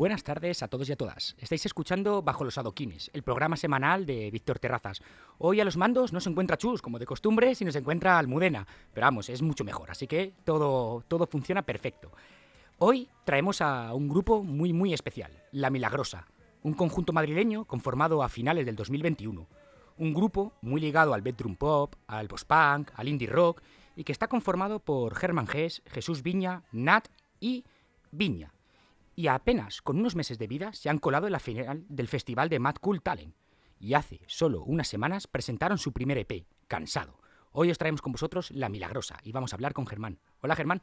Buenas tardes a todos y a todas. Estáis escuchando Bajo los Adoquines, el programa semanal de Víctor Terrazas. Hoy a los mandos no se encuentra Chus, como de costumbre, sino se encuentra Almudena. Pero vamos, es mucho mejor, así que todo, todo funciona perfecto. Hoy traemos a un grupo muy, muy especial, La Milagrosa, un conjunto madrileño conformado a finales del 2021. Un grupo muy ligado al bedroom pop, al post-punk, al indie rock, y que está conformado por Germán Gess, Jesús Viña, Nat y Viña y apenas con unos meses de vida se han colado en la final del festival de Mad Cool Talent. Y hace solo unas semanas presentaron su primer EP, Cansado. Hoy os traemos con vosotros La Milagrosa y vamos a hablar con Germán. Hola Germán.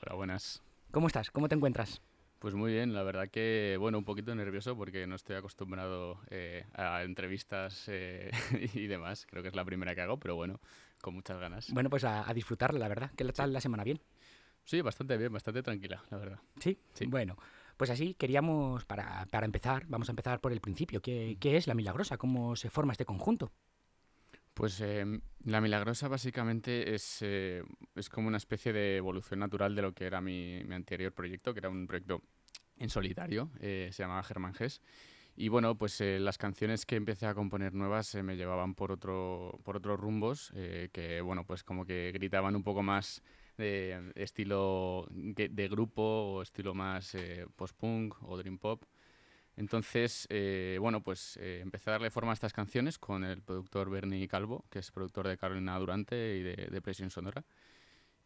Hola, buenas. ¿Cómo estás? ¿Cómo te encuentras? Pues muy bien, la verdad que, bueno, un poquito nervioso porque no estoy acostumbrado eh, a entrevistas eh, y demás. Creo que es la primera que hago, pero bueno, con muchas ganas. Bueno, pues a, disfrutarla, la verdad. ¿Qué tal la semana? ¿Bien? Sí, bastante bien, bastante tranquila, la verdad. ¿Sí? Sí. Bueno, pues así queríamos, para, empezar, vamos a empezar por el principio. ¿Qué, es La Milagrosa? ¿Cómo se forma este conjunto? Pues em, La Milagrosa básicamente es, eh, es como una especie de evolución natural de lo que era mi, anterior proyecto, que era un proyecto en solitario, eh, se llamaba Germán Gess. Y bueno, pues eh, las canciones que empecé a componer nuevas me llevaban por, otro, por otros rumbos, que bueno, pues como que gritaban un poco más de estilo de grupo o estilo más eh, post-punk o dream pop. Entonces, eh, bueno, pues eh, empecé a darle forma a estas canciones con el productor Bernie Calvo, que es productor de Carolina Durante y de, de Presión Sonora.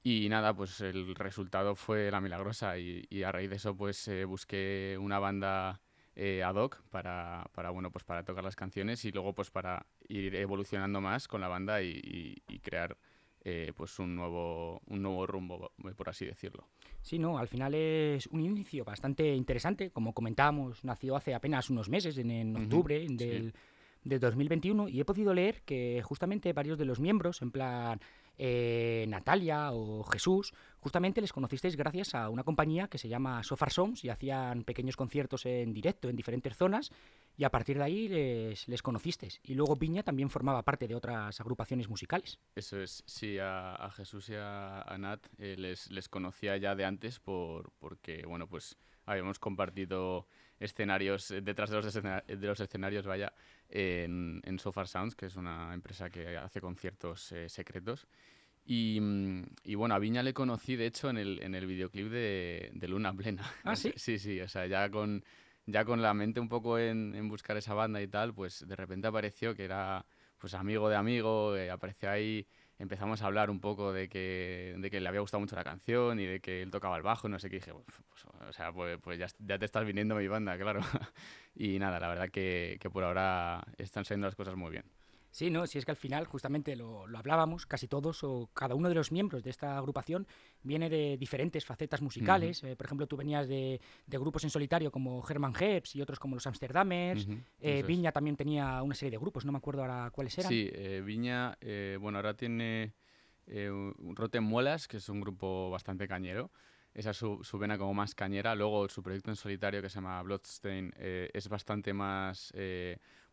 Y nada, pues el resultado fue La Milagrosa y, a raíz de eso pues busqué una banda ad hoc para, para, bueno, pues para tocar las canciones y luego pues para ir evolucionando más con la banda y, y crear eh, pues un nuevo, un nuevo rumbo, eh, por así decirlo. Sí, no, al final es un inicio bastante interesante. Como comentábamos, nació hace apenas unos meses, en, octubre del, 2021, y he podido leer que justamente varios de los miembros, en plan eh, Natalia o Jesús, justamente les conocisteis gracias a una compañía que se llama Sofar Songs y hacían pequeños conciertos en directo en diferentes zonas y a partir de ahí les, les conocisteis. Y luego Viña también formaba parte de otras agrupaciones musicales. Eso es, sí, a, Jesús y a, Nat eh, les, les, conocía ya de antes por, porque, bueno, pues habíamos compartido escenarios eh, detrás de los, de los escenarios, vaya, en, en Sofar Sounds, que es una empresa que hace conciertos eh, secretos. Y, y, bueno, a Viña le conocí, de hecho, en el, en el videoclip de, de Luna Plena. ¿Ah, sí? Sí, sí, o sea, ya con ya con la mente un poco en, buscar esa banda y tal, pues de repente apareció que era pues amigo de amigo, eh, apareció ahí, empezamos a hablar un poco de que, de que le había gustado mucho la canción y de que él tocaba el bajo, no sé qué, dije, pues, o sea, pues, pues ya, te estás viniendo mi banda, claro. y nada, la verdad que, que por ahora están saliendo las cosas muy bien. Sí, no, si es que al final justamente lo, hablábamos, casi todos o cada uno de los miembros de esta agrupación viene de diferentes facetas musicales. Eh, por ejemplo, tú venías de, grupos en solitario como Herman Heps y otros como los Amsterdamers. Eh, Viña también tenía una serie de grupos, no me acuerdo ahora cuáles eran. Sí, eh, Viña, bueno, ahora tiene Rotten Muelas, que es un grupo bastante cañero esa es su, su, vena como más cañera. Luego su proyecto en solitario que se llama Bloodstain es bastante más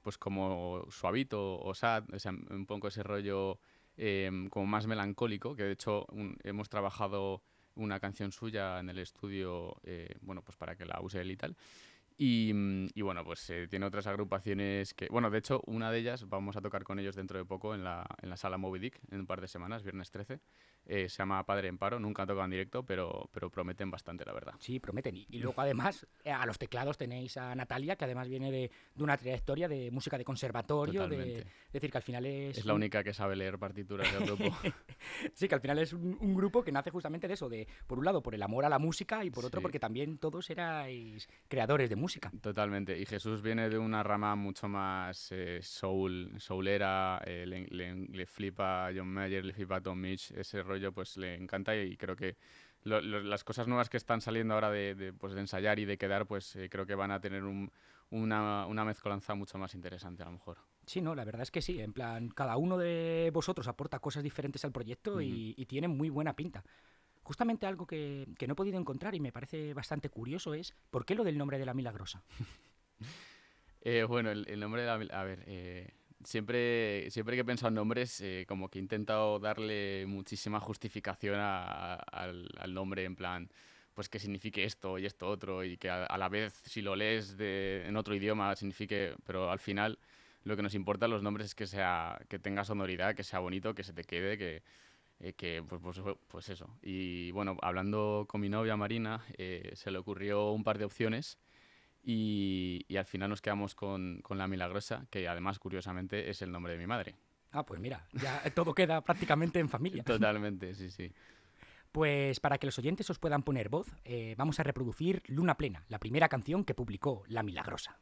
pues como suavito o sad, o sea, un poco ese rollo em, como más melancólico, que de hecho hemos trabajado una canción suya en el estudio, eh, bueno, pues para que la use él y tal. Y, y bueno, pues eh, tiene otras agrupaciones que, bueno, de hecho, una de ellas vamos a tocar con ellos dentro de poco en la, en la sala Moby Dick, en un par de semanas, viernes 13. Eh, se llama Padre en Paro, nunca tocan en directo, pero, pero prometen bastante, la verdad. Sí, prometen. Y, luego además eh, a los teclados tenéis a Natalia, que además viene de, de una trayectoria de música de conservatorio, de, es decir, que al final es... Es la única que sabe leer partituras del grupo. sí, que al final es un, grupo que nace justamente de eso, de por un lado por el amor a la música y por otro porque también todos erais creadores de música. Totalmente. Y Jesús viene de una rama mucho más eh, soul, soulera, le, le, flipa a John Mayer, le flipa Tom Mitch, ese rollo pues le encanta y creo que las cosas nuevas que están saliendo ahora de, pues, de ensayar y de quedar, pues eh, creo que van a tener una, una mezcolanza mucho más interesante a lo mejor. Sí, no, la verdad es que sí. En plan, cada uno de vosotros aporta cosas diferentes al proyecto y, y, tiene muy buena pinta. Justamente algo que, que, no he podido encontrar y me parece bastante curioso es ¿por qué lo del nombre de la milagrosa? eh, bueno, el, nombre de la... A ver, eh, siempre, siempre que he pensado en nombres, eh, como que he intentado darle muchísima justificación al, nombre, en plan, pues que signifique esto y esto otro y que a, la vez si lo lees de, en otro idioma signifique, pero al final lo que nos importa los nombres es que sea que tenga sonoridad, que sea bonito, que se te quede, que, eh, que pues, pues, pues, eso. Y bueno, hablando con mi novia Marina, eh, se le ocurrió un par de opciones y, y al final nos quedamos con, con La Milagrosa, que además curiosamente es el nombre de mi madre. Ah, pues mira, ya todo queda prácticamente en familia. Totalmente, sí, sí. Pues para que los oyentes os puedan poner voz, eh, vamos a reproducir Luna Plena, la primera canción que publicó La Milagrosa.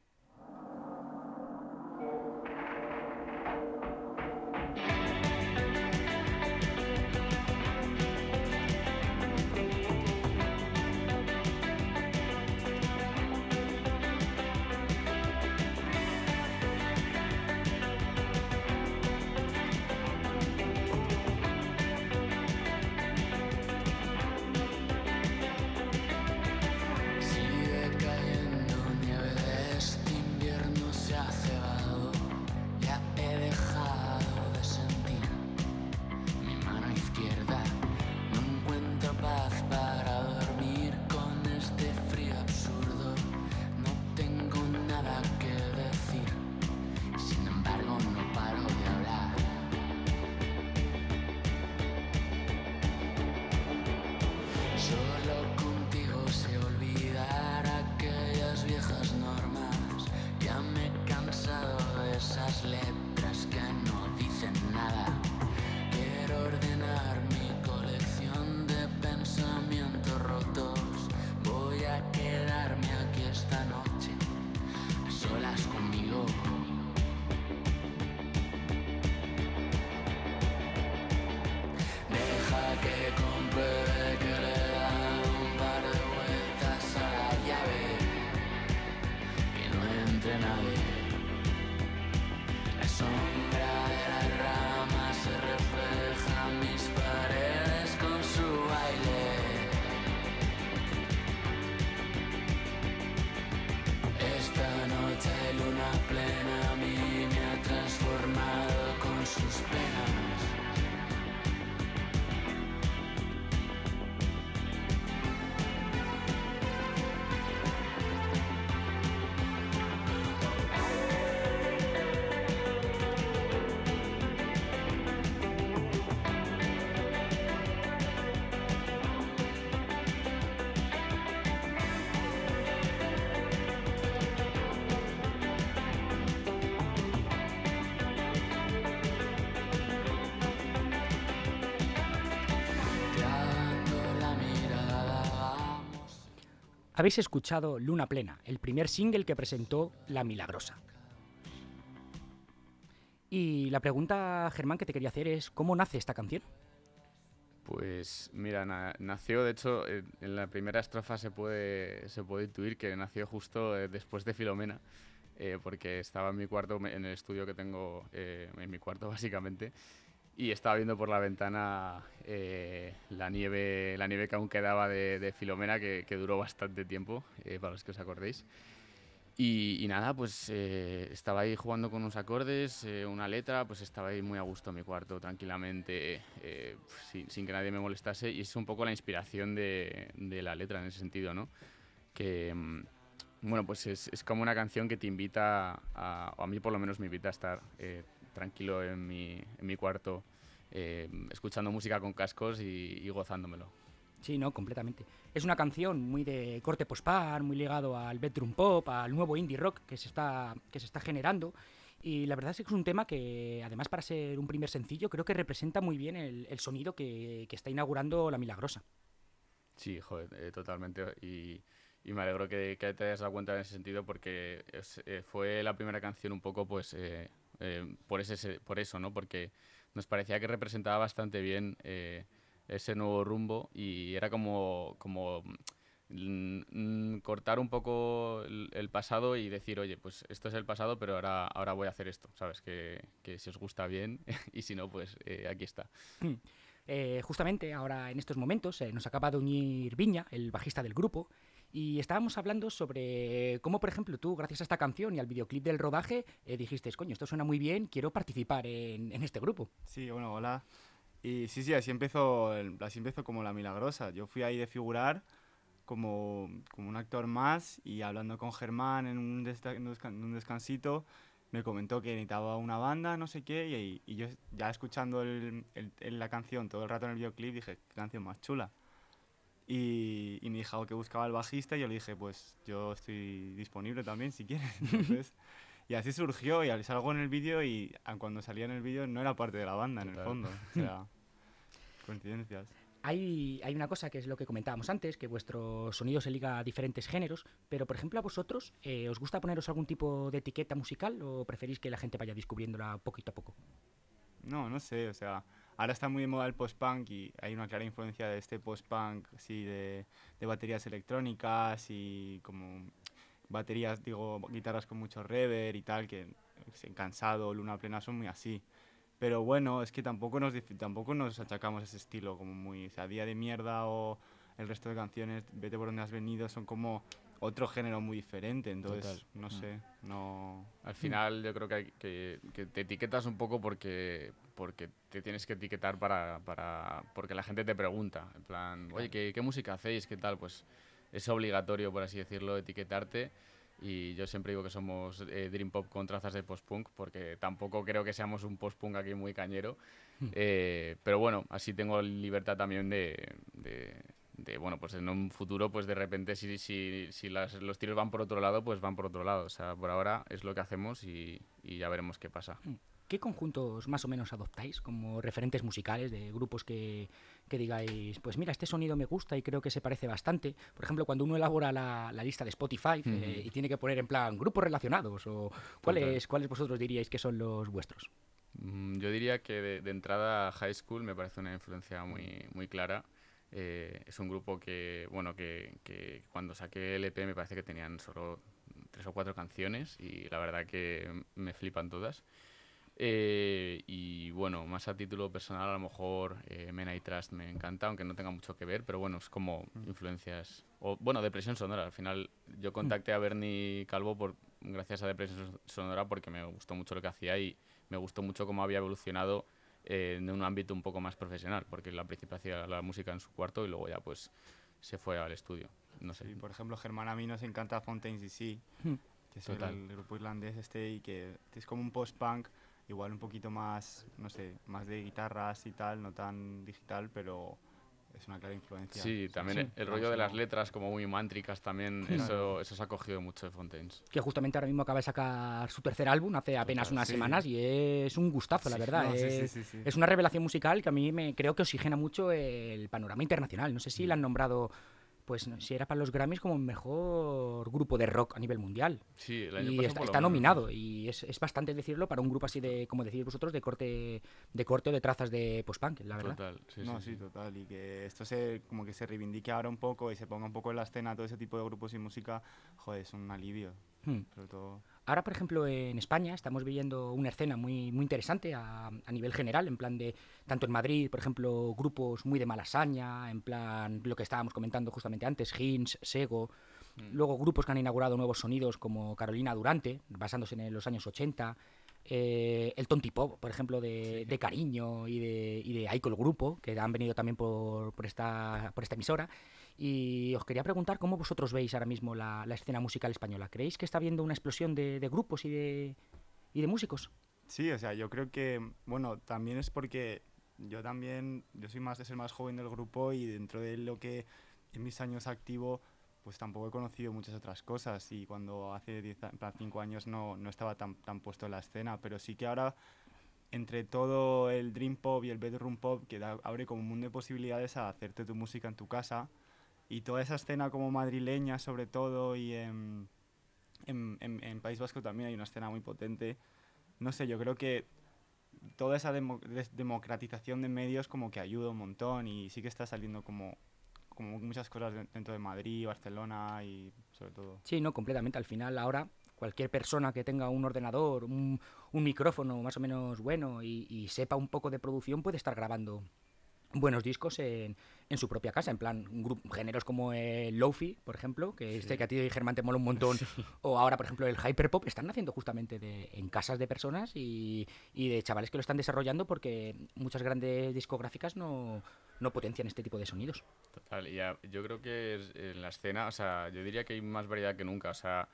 Habéis escuchado Luna Plena, el primer single que presentó La Milagrosa. Y la pregunta, Germán, que te quería hacer es, ¿cómo nace esta canción? Pues mira, nació, de hecho, en la primera estrofa se puede, se puede intuir que nació justo eh, después de Filomena, eh, porque estaba en mi cuarto, en el estudio que tengo, eh, en mi cuarto básicamente, y estaba viendo por la ventana eh, la, nieve, la nieve que aún quedaba de, Filomena, que, duró bastante tiempo, eh, para los que os acordéis. Y, nada, pues eh, estaba ahí jugando con unos acordes, una letra, pues estaba ahí muy a gusto en mi cuarto, tranquilamente, sin, que nadie me molestase. Y es un poco la inspiración de, la letra en ese sentido, ¿no? Que, mm, bueno, pues es, es, como una canción que te invita, a, o a mí por lo menos me invita a estar tranquilo en mi, en mi cuarto, eh, escuchando música con cascos y, gozándomelo. Sí, no, completamente. Es una canción muy de corte post-par, muy ligado al bedroom pop, al nuevo indie rock que se está, que se está generando. Y la verdad es que es un tema que, además para ser un primer sencillo, creo que representa muy bien el, el sonido que, que, está inaugurando La Milagrosa. Sí, joder, eh, totalmente. Y, y, me alegro que, que, te hayas dado cuenta en ese sentido porque eh, fue la primera canción un poco, pues, eh, por, ese, por eso, ¿no? Porque nos parecía que representaba bastante bien eh, ese nuevo rumbo y era como, como mm, cortar un poco el, pasado y decir, oye, pues esto es el pasado, pero ahora, ahora voy a hacer esto, ¿sabes? Que, que si os gusta bien y si no, pues eh, aquí está. Hmm. justamente ahora en estos momentos nos acaba de unir Viña, el bajista del grupo, y estábamos hablando sobre cómo, por ejemplo, tú, gracias a esta canción y al videoclip del rodaje, eh, dijiste, coño, esto suena muy bien, quiero participar en, este grupo. Sí, bueno, hola. Y sí, sí, así empezó, así empezó como La Milagrosa. Yo fui ahí de figurar como, como un actor más y hablando con Germán en un, en un desca- en un descansito me comentó que necesitaba una banda, no sé qué, y, y yo ya escuchando el- el- la canción todo el rato en el videoclip dije, qué canción más chula. Y, y me dijo que buscaba el bajista y yo le dije, pues yo estoy disponible también si quieres. Entonces, y así surgió y al- salgo en el vídeo y cuando salía en el vídeo no era parte de la banda en el fondo. O sea, coincidencias. Hay, hay una cosa que es lo que comentábamos antes, que vuestro sonido se liga a diferentes géneros, pero por ejemplo a vosotros, eh, ¿os gusta poneros algún tipo de etiqueta musical o preferís que la gente vaya descubriéndola poquito a poco? No, no sé, o sea, ahora está muy de moda el post-punk y hay una clara influencia de este post-punk, así, de, de baterías electrónicas y como baterías, digo, guitarras con mucho reverb y tal, que en Cansado, Luna Plena son muy así. Pero bueno, es que tampoco nos, tampoco nos achacamos ese estilo como muy, o sea, Día de Mierda o el resto de canciones, Vete por donde has venido, son como otro género muy diferente, entonces, Total. no Mm. sé, no... Al final yo creo que, hay- que, que te etiquetas un poco porque, porque te tienes que etiquetar para, para porque la gente te pregunta, en plan, oye, ¿qué, qué música hacéis? ¿Qué tal? Pues es obligatorio, por así decirlo, etiquetarte. Y yo siempre digo que somos eh, Dream Pop con trazas de post-punk, porque tampoco creo que seamos un post-punk aquí muy cañero. Eh, pero bueno, así tengo libertad también de, de, de, bueno, pues en un futuro, pues de repente si, si, si las- los tiros van por otro lado, pues van por otro lado. O sea, por ahora es lo que hacemos y, y ya veremos qué pasa. ¿Qué conjuntos más o menos adoptáis como referentes musicales de grupos que, que digáis, pues mira, este sonido me gusta y creo que se parece bastante? Por ejemplo, cuando uno elabora la, la lista de Spotify eh, y tiene que poner en plan grupos relacionados, o ¿cuáles, ¿cuáles vosotros diríais que son los vuestros? Mm, Yo diría que de, de entrada High School me parece una influencia muy, muy clara. Eh, es un grupo que, bueno, que, que cuando saqué el EP me parece que tenían solo tres o cuatro canciones y la verdad que me flipan todas. Eh, y bueno, más a título personal, a lo mejor eh, Men I Trust me encanta, aunque no tenga mucho que ver, pero bueno, es como influencias. O, bueno, Depresión Sonora. Al final, yo contacté a Bernie Calvo por, gracias a Depresión Sonora porque me gustó mucho lo que hacía y me gustó mucho cómo había evolucionado eh, en un ámbito un poco más profesional, porque al principio hacía la música en su cuarto y luego ya pues se fue al estudio. No sé. Sí, por ejemplo, Germán a mí nos encanta Fontaines DC, Hmm. que es el, grupo irlandés este y que es como un post-punk, igual un poquito más, no sé, más de guitarras y tal, no tan digital, pero es una clara influencia. Sí, también sí. el rollo de las letras como muy mántricas también, eso, eso se ha cogido mucho de Fontaines. que justamente ahora mismo acaba de sacar su tercer álbum hace apenas Total, unas sí. semanas y es un gustazo, la verdad. no, sí, sí, es, sí, sí. es una revelación musical que a mí me creo que oxigena mucho el panorama internacional. No sé si la han nombrado, pues si era para los Grammys como mejor grupo de rock a nivel mundial. Sí, el año Y está, nominado y es, es bastante decirlo para un grupo así de, como decís vosotros, de corte de corte o de trazas de post-punk, la verdad. Total, sí, no, sí, sí, sí. total. Y que esto se, como que se reivindique ahora un poco y se ponga un poco en la escena todo ese tipo de grupos y música, joder, es un alivio. Hmm. Sobre todo. Ahora, por ejemplo, en España estamos viviendo una escena muy, muy interesante a, a nivel general, en plan de, tanto en Madrid, por ejemplo, grupos muy de malasaña, en plan lo que estábamos comentando justamente antes, Hinch, Sego, Mm. luego grupos que han inaugurado nuevos sonidos como Carolina Durante, basándose en los años 80, eh, el Tontipop, por ejemplo, de, de Cariño y de, y de Aiko el Grupo, que han venido también por, por esta, por esta emisora. Y os quería preguntar cómo vosotros veis ahora mismo la, la escena musical española. ¿Creéis que está habiendo una explosión de, de grupos y de, y de músicos? Sí, o sea, yo creo que, bueno, también es porque yo también, yo soy más, es el más joven del grupo y dentro de lo que en mis años activo, pues tampoco he conocido muchas otras cosas y cuando hace 10, 5 años no, no estaba tan, tan puesto en la escena, pero sí que ahora entre todo el Dream Pop y el Bedroom Pop, que da- abre como un mundo de posibilidades a hacerte tu música en tu casa y toda esa escena como madrileña sobre todo y en, en, en- en País Vasco también hay una escena muy potente. No sé, yo creo que toda esa demo- des- democratización de medios como que ayuda un montón y sí que está saliendo como, como muchas cosas de- dentro de Madrid, Barcelona y sobre todo. Sí, no, completamente. Al final, ahora, cualquier persona que tenga un ordenador, un, un micrófono más o menos bueno y, y sepa un poco de producción puede estar grabando buenos discos en, en su propia casa, en plan, géneros como el Lofi, por ejemplo, que este que a ti y Germán te mola un montón, o ahora, por ejemplo, el Hyperpop, están naciendo justamente de, en casas de personas y, y, de chavales que lo están desarrollando porque muchas grandes discográficas no, no potencian este tipo de sonidos. Total, y yo creo que en la escena, o sea, yo diría que hay más variedad que nunca, o sea,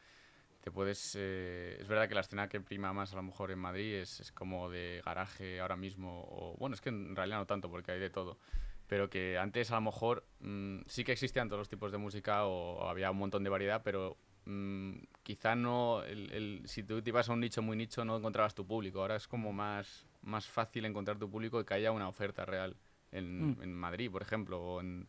te puedes... Eh, es verdad que la escena que prima más a lo mejor en Madrid es, es como de garaje ahora mismo, o bueno, es que en realidad no tanto porque hay de todo pero que antes a lo mejor mm, sí que existían todos los tipos de música o, había un montón de variedad, pero mm, quizá no, el, si tú te ibas a un nicho muy nicho no encontrabas tu público. Ahora es como más, más fácil encontrar tu público y que haya una oferta real en, mm. Madrid, por ejemplo. O en,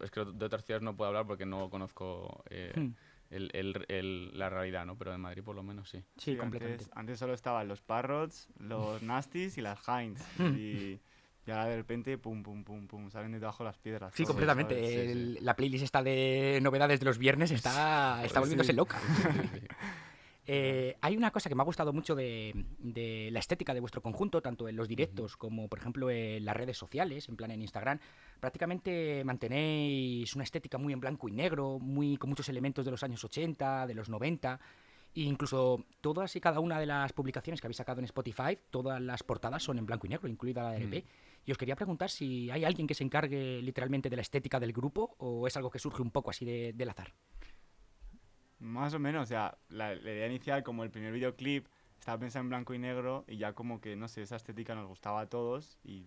es que de otras ciudades no puedo hablar porque no conozco eh, la realidad, ¿no? Pero en Madrid por lo menos sí. Sí, completamente. Antes, solo estaban los Parrots, los Nasties y las Heinz. y y ahora de repente, pum, pum, pum, pum, salen de debajo las piedras. Sí, completamente. La playlist está de novedades de los viernes está, está volviéndose loca. Eh, hay una cosa que me ha gustado mucho de, la estética de vuestro conjunto, tanto en los directos como, por ejemplo, en las redes sociales, en plan en Instagram. Prácticamente mantenéis una estética muy en blanco y negro, muy con muchos elementos de los años 80, de los 90. E incluso todas y cada una de las publicaciones que habéis sacado en Spotify, todas las portadas son en blanco y negro, incluida la de LP. Y os quería preguntar si hay alguien que se encargue literalmente de la estética del grupo o es algo que surge un poco así de, del azar. Más o menos, o sea, la, idea inicial, como el primer videoclip, estaba pensado en blanco y negro y ya como que, no sé, esa estética nos gustaba a todos y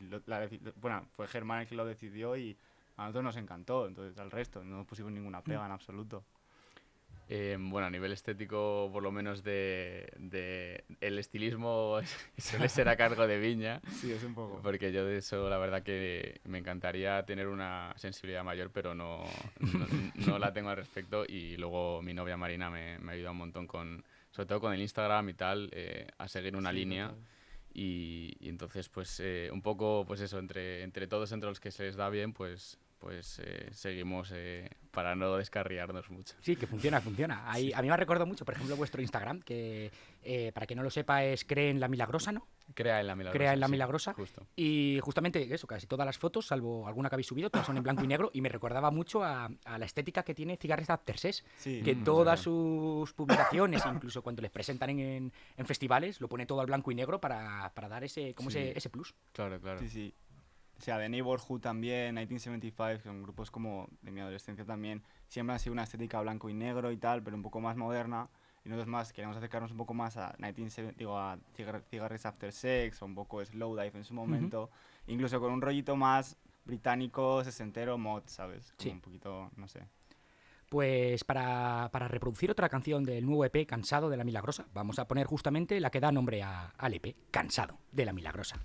bueno, fue Germán el que lo decidió y a nosotros nos encantó, entonces al resto no pusimos ninguna pega en absoluto. Eh, bueno, a nivel estético, por lo menos de, de, el estilismo suele ser a cargo de Viña. Sí, es un poco. Porque yo de eso, la verdad que me encantaría tener una sensibilidad mayor, pero no, no, la tengo al respecto. Y luego mi novia Marina me, me ayuda un montón con, sobre todo con el Instagram y tal, eh, a seguir una línea. Y, y, entonces, pues un poco, pues eso, entre, entre todos, entre los que se les da bien, pues pues eh, seguimos eh, para no descarriarnos mucho. Sí, que funciona, funciona. Ahí, A mí me ha recordado mucho, por ejemplo, vuestro Instagram, que eh, para que no lo sepa es Cree en la Milagrosa, ¿no? Crea en la Milagrosa. Crea en la Milagrosa. Y justamente eso, casi todas las fotos, salvo alguna que habéis subido, todas son en blanco y negro y me recordaba mucho a, la estética que tiene Cigarres After Ses, que mm, todas sus publicaciones, incluso cuando les presentan en, en, festivales, lo pone todo al blanco y negro para, para dar ese, como ese, ese plus. Claro, claro. Sí, sí. O sea, The Neighborhood también, 1975, son grupos como de mi adolescencia también, siempre han sido una estética blanco y negro y tal, pero un poco más moderna. Y nosotros más queremos acercarnos un poco más a, 1970, digo, a Cigarettes After Sex o un poco Slow Dive en su momento, incluso con un rollito más británico, sesentero, mod, ¿sabes? sí. Un poquito, no sé. Pues para, para, reproducir otra canción del nuevo EP, Cansado de la Milagrosa, vamos a poner justamente la que da nombre al EP, Cansado de la Milagrosa.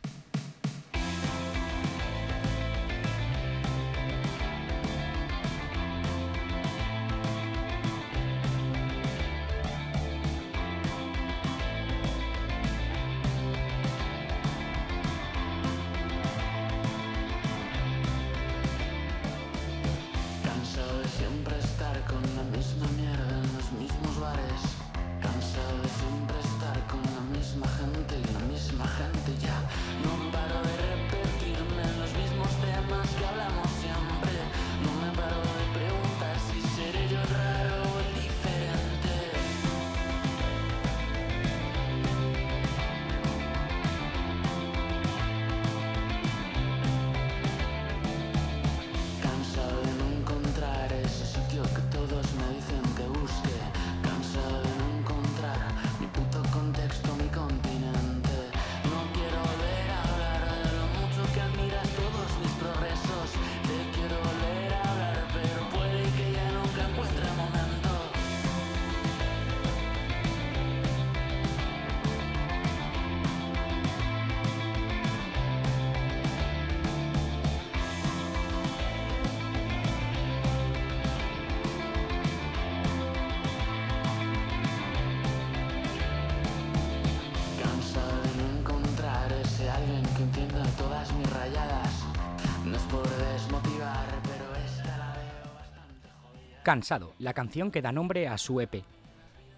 Cansado, la canción que da nombre a su EP.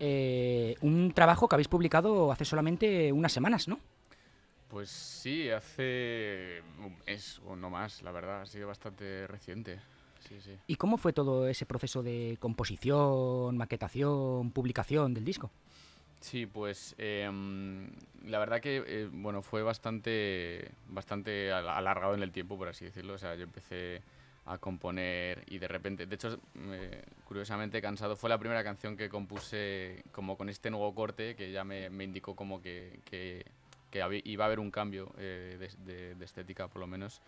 Eh, un trabajo que habéis publicado hace solamente unas semanas, ¿no? Pues sí, hace... mes o no más, la verdad, ha sido bastante reciente. Sí, sí. ¿Y cómo fue todo ese proceso de composición, maquetación, publicación del disco? Sí, pues em, la verdad que eh, bueno fue bastante bastante alargado en el tiempo, por así decirlo. O sea, yo empecé a componer y de repente, de hecho, curiosamente cansado, fue la primera canción que compuse como con este nuevo corte que ya me, indicó como que, que, iba a haber un cambio eh, de, estética por lo menos.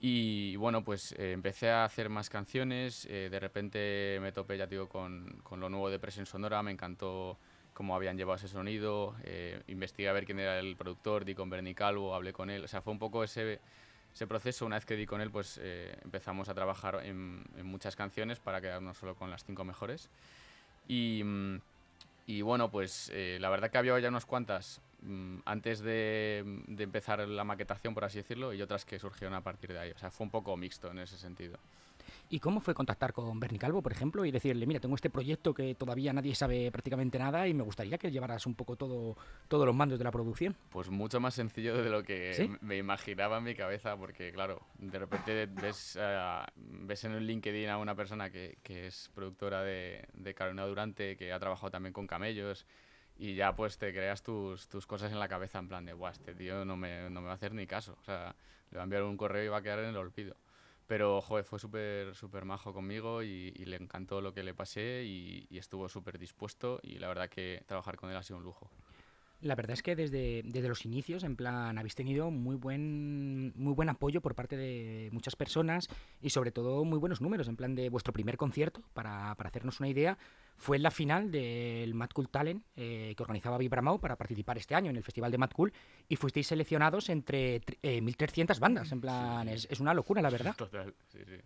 Y bueno, pues eh, empecé a hacer más canciones, de repente me topé, ya digo, con, con lo nuevo de Presión Sonora, me encantó cómo habían llevado ese sonido, eh, investigué a ver quién era el productor, di con Bernie Calvo, hablé con él, o sea, fue un poco ese, ese proceso, una vez que di con él, pues eh, empezamos a trabajar en, muchas canciones para quedarnos solo con las cinco mejores. Y, mm, y bueno, pues eh, la verdad que había ya unas cuantas mm, antes de, de, empezar la maquetación, por así decirlo, y otras que surgieron a partir de ahí. O sea, fue un poco mixto en ese sentido. ¿Y cómo fue contactar con Bernie Calvo, por ejemplo, y decirle, mira, tengo este proyecto que todavía nadie sabe prácticamente nada y me gustaría que llevaras un poco todo, todos los mandos de la producción? Pues mucho más sencillo de lo que me imaginaba en mi cabeza, porque claro, de repente ves, eh, ves en el LinkedIn a una persona que, que es productora de, de Carolina Durante, que ha trabajado también con camellos, y ya pues te creas tus, tus cosas en la cabeza en plan de, guau, este tío no me, no me va a hacer ni caso. O sea, le va a enviar un correo y va a quedar en el olvido. Pero, joder, fue súper súper majo conmigo y, le encantó lo que le pasé y, estuvo súper dispuesto y la verdad que trabajar con él ha sido un lujo. La verdad es que desde, desde los inicios, en plan, habéis tenido muy buen, muy buen apoyo por parte de muchas personas y sobre todo muy buenos números. En plan, de vuestro primer concierto, para, para hacernos una idea, fue en la final del Mad Cool Talent eh, que organizaba Vibramau para participar este año en el Festival de Mad Cool y fuisteis seleccionados entre 1.300 eh, bandas. En plan, es, es, una locura, la verdad. Total, sí, sí.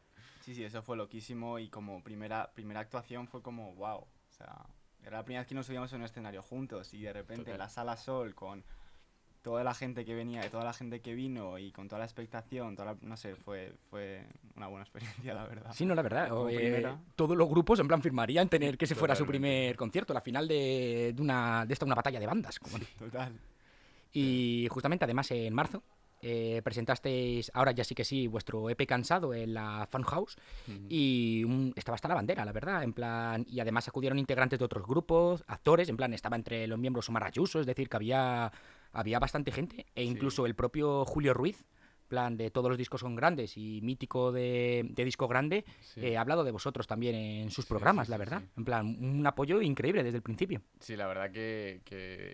Sí, sí, eso fue loquísimo y como primera, primera actuación fue como, wow. O sea, era la primera vez que nos subíamos en un escenario juntos y de repente la sala Sol con toda la gente que venía y toda la gente que vino y con toda la expectación, toda no sé, fue, fue una buena experiencia, la verdad. Sí, no, la verdad. Eh, todos los grupos en plan firmarían tener que se fuera su primer concierto, la final de, de, una, de esta una batalla de bandas. Como Total. Y justamente además en marzo eh, presentasteis, ahora ya sí que sí, vuestro EP cansado en la Funhouse y estaba hasta la bandera, la verdad, en plan, y además acudieron integrantes de otros grupos, actores, en plan, estaba entre los miembros Omar Ayuso, es decir, que había, había bastante gente, e incluso el propio Julio Ruiz, plan de todos los discos son grandes y mítico de, disco grande, eh, ha hablado de vosotros también en sus programas, la verdad. En plan, un apoyo increíble desde el principio. Sí, la verdad que,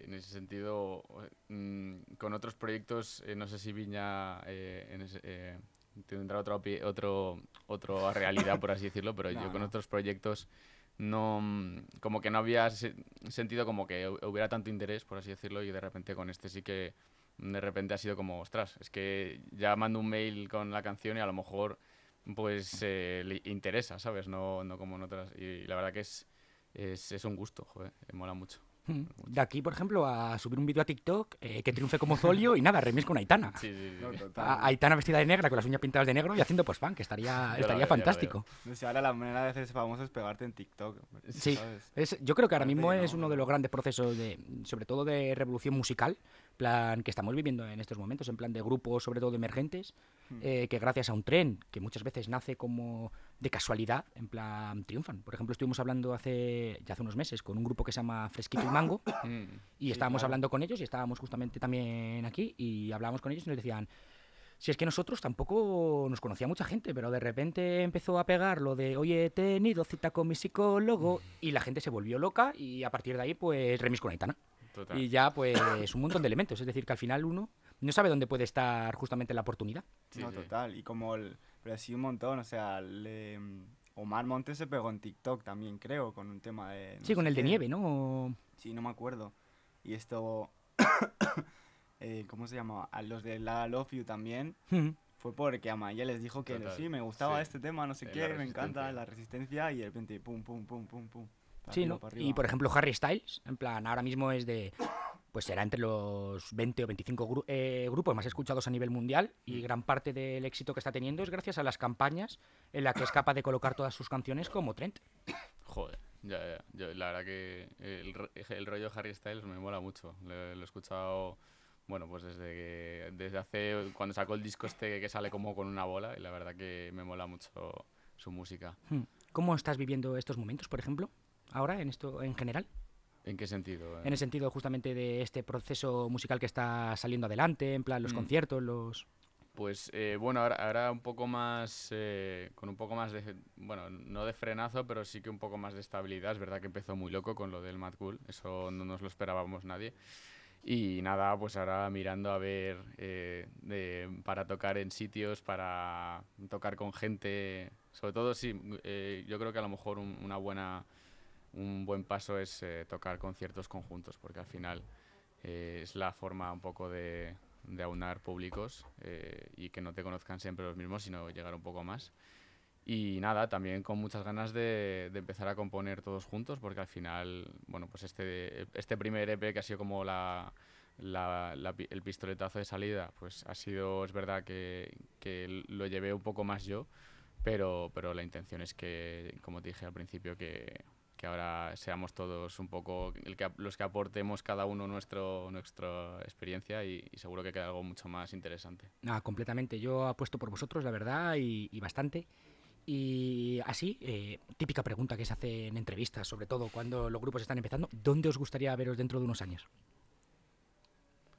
en ese sentido, mm, con otros proyectos, eh, no sé si Viña eh, tendrá otro, otro, otra realidad, por así decirlo, pero yo con otros proyectos no mm, como que no había sentido como que hubiera tanto interés, por así decirlo, y de repente con este sí que de repente ha sido como, ostras, es que ya mando un mail con la canción y a lo mejor pues eh, le interesa, ¿sabes? No, no como en otras. Y la verdad que es, es, es un gusto, joder, mola mucho. Mm. De aquí, por ejemplo, a subir un vídeo a TikTok eh, que triunfe como Zolio y nada, remis con Aitana. Sí, sí, sí. Aitana vestida de negra con las uñas pintadas de negro y haciendo post-fan, que estaría, estaría fantástico. No sé, ahora la manera de hacerse famoso es pegarte en TikTok. Sí, yo creo que ahora mismo es uno de los grandes procesos, de, sobre todo de revolución musical, plan que estamos viviendo en estos momentos, en plan de grupos, sobre todo emergentes, hmm. eh, que gracias a un tren, que muchas veces nace como de casualidad, en plan triunfan. Por ejemplo, estuvimos hablando hace ya hace unos meses con un grupo que se llama Fresquito y Mango hmm. y estábamos hablando con ellos y estábamos justamente también aquí y hablábamos con ellos y nos decían si es que nosotros tampoco nos conocía mucha gente, pero de repente empezó a pegar lo de, oye, he tenido cita con mi psicólogo, y la gente se volvió loca, y a partir de ahí, pues, remis con Aitana. Y ya, pues, un montón de elementos. Es decir, que al final uno no sabe dónde puede estar justamente la oportunidad. no, total. Y como, el, pero sí un montón, o sea, le, Omar Montes se pegó en TikTok también, creo, con un tema de... sí, con el de nieve, ¿no? Sí, no me acuerdo. Y esto... eh, ¿Cómo se llama? A los de La Love You también. Fue porque a Maya les dijo que sí, me gustaba este tema, no sé qué, me encanta la resistencia y de repente pum, pum, pum, pum, pum. Sí, ¿no? Y por ejemplo, Harry Styles, en plan, ahora mismo es de. Pues será entre los 20 o 25 eh, grupos más escuchados a nivel mundial y mm. gran parte del éxito que está teniendo es gracias a las campañas en las que es capaz de colocar todas sus canciones como Trent. Joder, ya, ya. la verdad que el, el, rollo Harry Styles me mola mucho. Lo, he escuchado bueno, pues desde, desde hace, cuando sacó el disco este que sale como con una bola, y la verdad que me mola mucho su música. Hmm. ¿Cómo estás viviendo estos momentos, por ejemplo, ahora, en esto en general? ¿En qué sentido? En el sentido justamente de este proceso musical que está saliendo adelante, en plan los Mm. conciertos, los... Pues eh, bueno, ahora, ahora un poco más, eh, con un poco más de, bueno, no de frenazo, pero sí que un poco más de estabilidad. Es verdad que empezó muy loco con lo del Mad Cool, eso no nos lo esperábamos nadie. Y nada, pues ahora mirando a ver eh, de- para tocar en sitios, para tocar con gente, sobre todo sí, eh, yo creo que a lo mejor un, una buena, un buen paso es eh, tocar conciertos conjuntos, porque al final eh, es la forma un poco de, de aunar públicos eh, y que no te conozcan siempre los mismos, sino llegar un poco más. Y nada, también con muchas ganas de, de empezar a componer todos juntos, porque al final, bueno, pues este, este primer EP que ha sido como la, la- la el pistoletazo de salida, pues ha sido, es verdad que, que lo llevé un poco más yo, pero, pero la intención es que, como te dije al principio, que, que ahora seamos todos un poco el que, los que aportemos cada uno nuestro, nuestra experiencia y, y seguro que queda algo mucho más interesante. Ah, completamente. Yo apuesto por vosotros, la verdad, y, y bastante. Y así, eh, típica pregunta que se hace en entrevistas, sobre todo cuando los grupos están empezando, ¿dónde os gustaría veros dentro de unos años?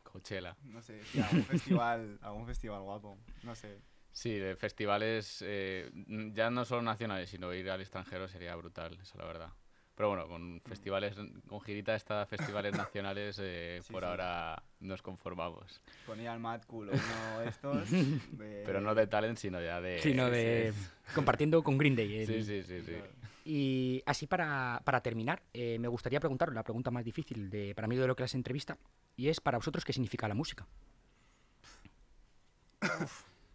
Coachella. No sé, sí, algún festival, algún festival guapo. No sé. Sí, de festivales eh, ya no solo nacionales, sino ir al extranjero sería brutal, eso la verdad. Pero bueno, con festivales, con girita esta festivales nacionales, eh, Sí, por sí. ahora nos conformamos. Ponía al Mad Cool o uno de estos. de- Pero no de talent, sino ya de... Sino de compartiendo con Green Day. el- Sí, sí, sí, sí. Claro. Y así para, para terminar, eh, me gustaría preguntaros la pregunta más difícil de, para mí de lo que es la entrevista, y es para vosotros qué significa la música.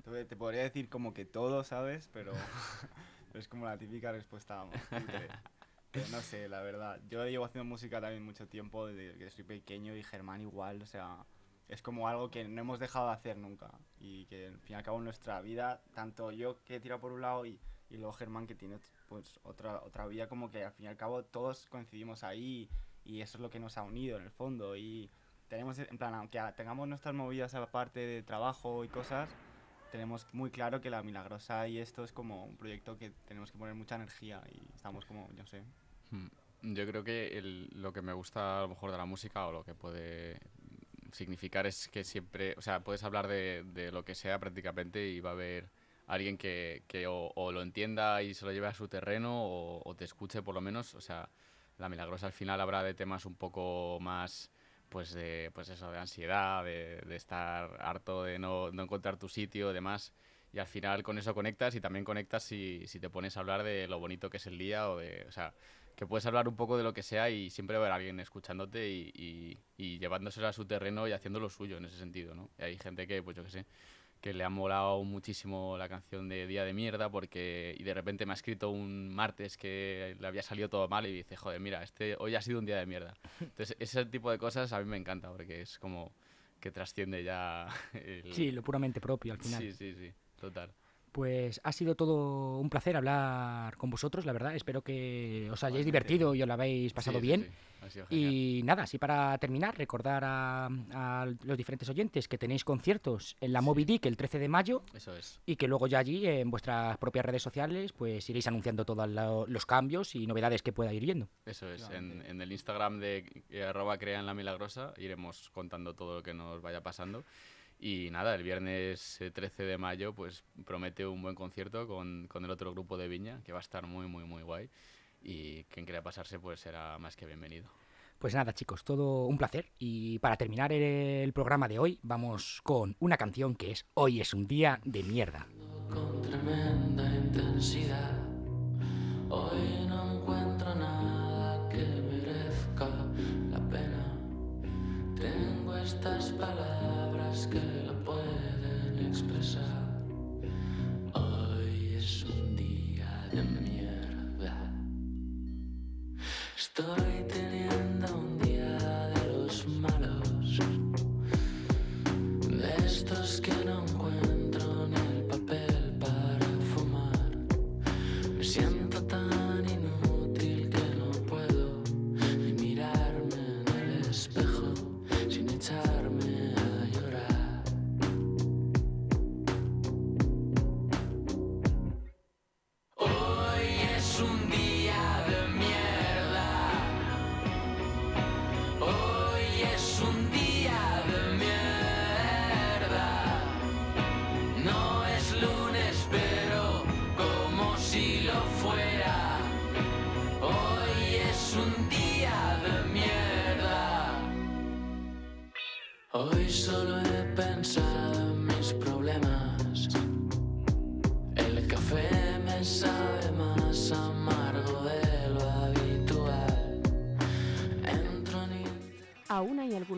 Te, te podría decir como que todo, ¿sabes? Pero, es como la típica respuesta. vamos. No sé, la verdad. Yo llevo haciendo música también mucho tiempo, desde que soy pequeño y Germán igual, o sea, es como algo que no hemos dejado de hacer nunca. Y que al fin y al cabo en nuestra vida, tanto yo que he tirado por un lado y, y luego Germán que tiene pues otra, otra vida, como que al fin y al cabo todos coincidimos ahí y eso es lo que nos ha unido en el fondo. Y tenemos, en plan, aunque tengamos nuestras movidas aparte de trabajo y cosas, tenemos muy claro que la Milagrosa y esto es como un proyecto que tenemos que poner mucha energía y estamos como, yo sé. Hmm. Yo creo que el- lo que me gusta a lo mejor de la música o lo que puede significar es que siempre, o sea, puedes hablar de, de lo que sea prácticamente y va a haber alguien que, que o, lo entienda y se lo lleve a su terreno o, o te escuche por lo menos. O sea, la milagrosa al final habrá de temas un poco más, pues de, pues eso, de ansiedad, de, estar harto de no, no encontrar tu sitio demás. Y al final con eso conectas y también conectas si, si te pones a hablar de lo bonito que es el día o de, o sea, que puedes hablar un poco de lo que sea y siempre va a haber alguien escuchándote y, y, y llevándoselo a su terreno y haciendo lo suyo en ese sentido, ¿no? Y hay gente que, pues yo qué sé, que le ha molado muchísimo la canción de Día de Mierda porque y de repente me ha escrito un martes que le había salido todo mal y dice, joder, mira, este hoy ha sido un día de mierda. Entonces, ese tipo de cosas a mí me encanta porque es como que trasciende ya el... Sí, lo puramente propio al final. sí, sí, sí, total. Pues ha sido todo un placer hablar con vosotros, la verdad. Espero que os hayáis divertido y os lo habéis pasado Sí, bien. sí, ha sido genial. Y nada, así para terminar, recordar a, a los diferentes oyentes que tenéis conciertos en la Moby Dick el 13 de mayo Eso es. y que luego ya allí en vuestras propias redes sociales pues iréis anunciando todos lo- los cambios y novedades que pueda ir viendo. Eso es, en, en el Instagram de eh, arroba crean la milagrosa iremos contando todo lo que nos vaya pasando. Y nada, el viernes eh, 13 de mayo pues promete un buen concierto con, con el otro grupo de Viña, que va a estar muy, muy, muy guay. Y quien quiera pasarse pues será más que bienvenido. Pues nada, chicos, todo un placer. Y para terminar el programa de hoy, vamos con una canción que es Hoy es un día de mierda. con tremenda intensidad. Hoy no encuentro nada que merezca la pena. Tengo estas palabras Estoy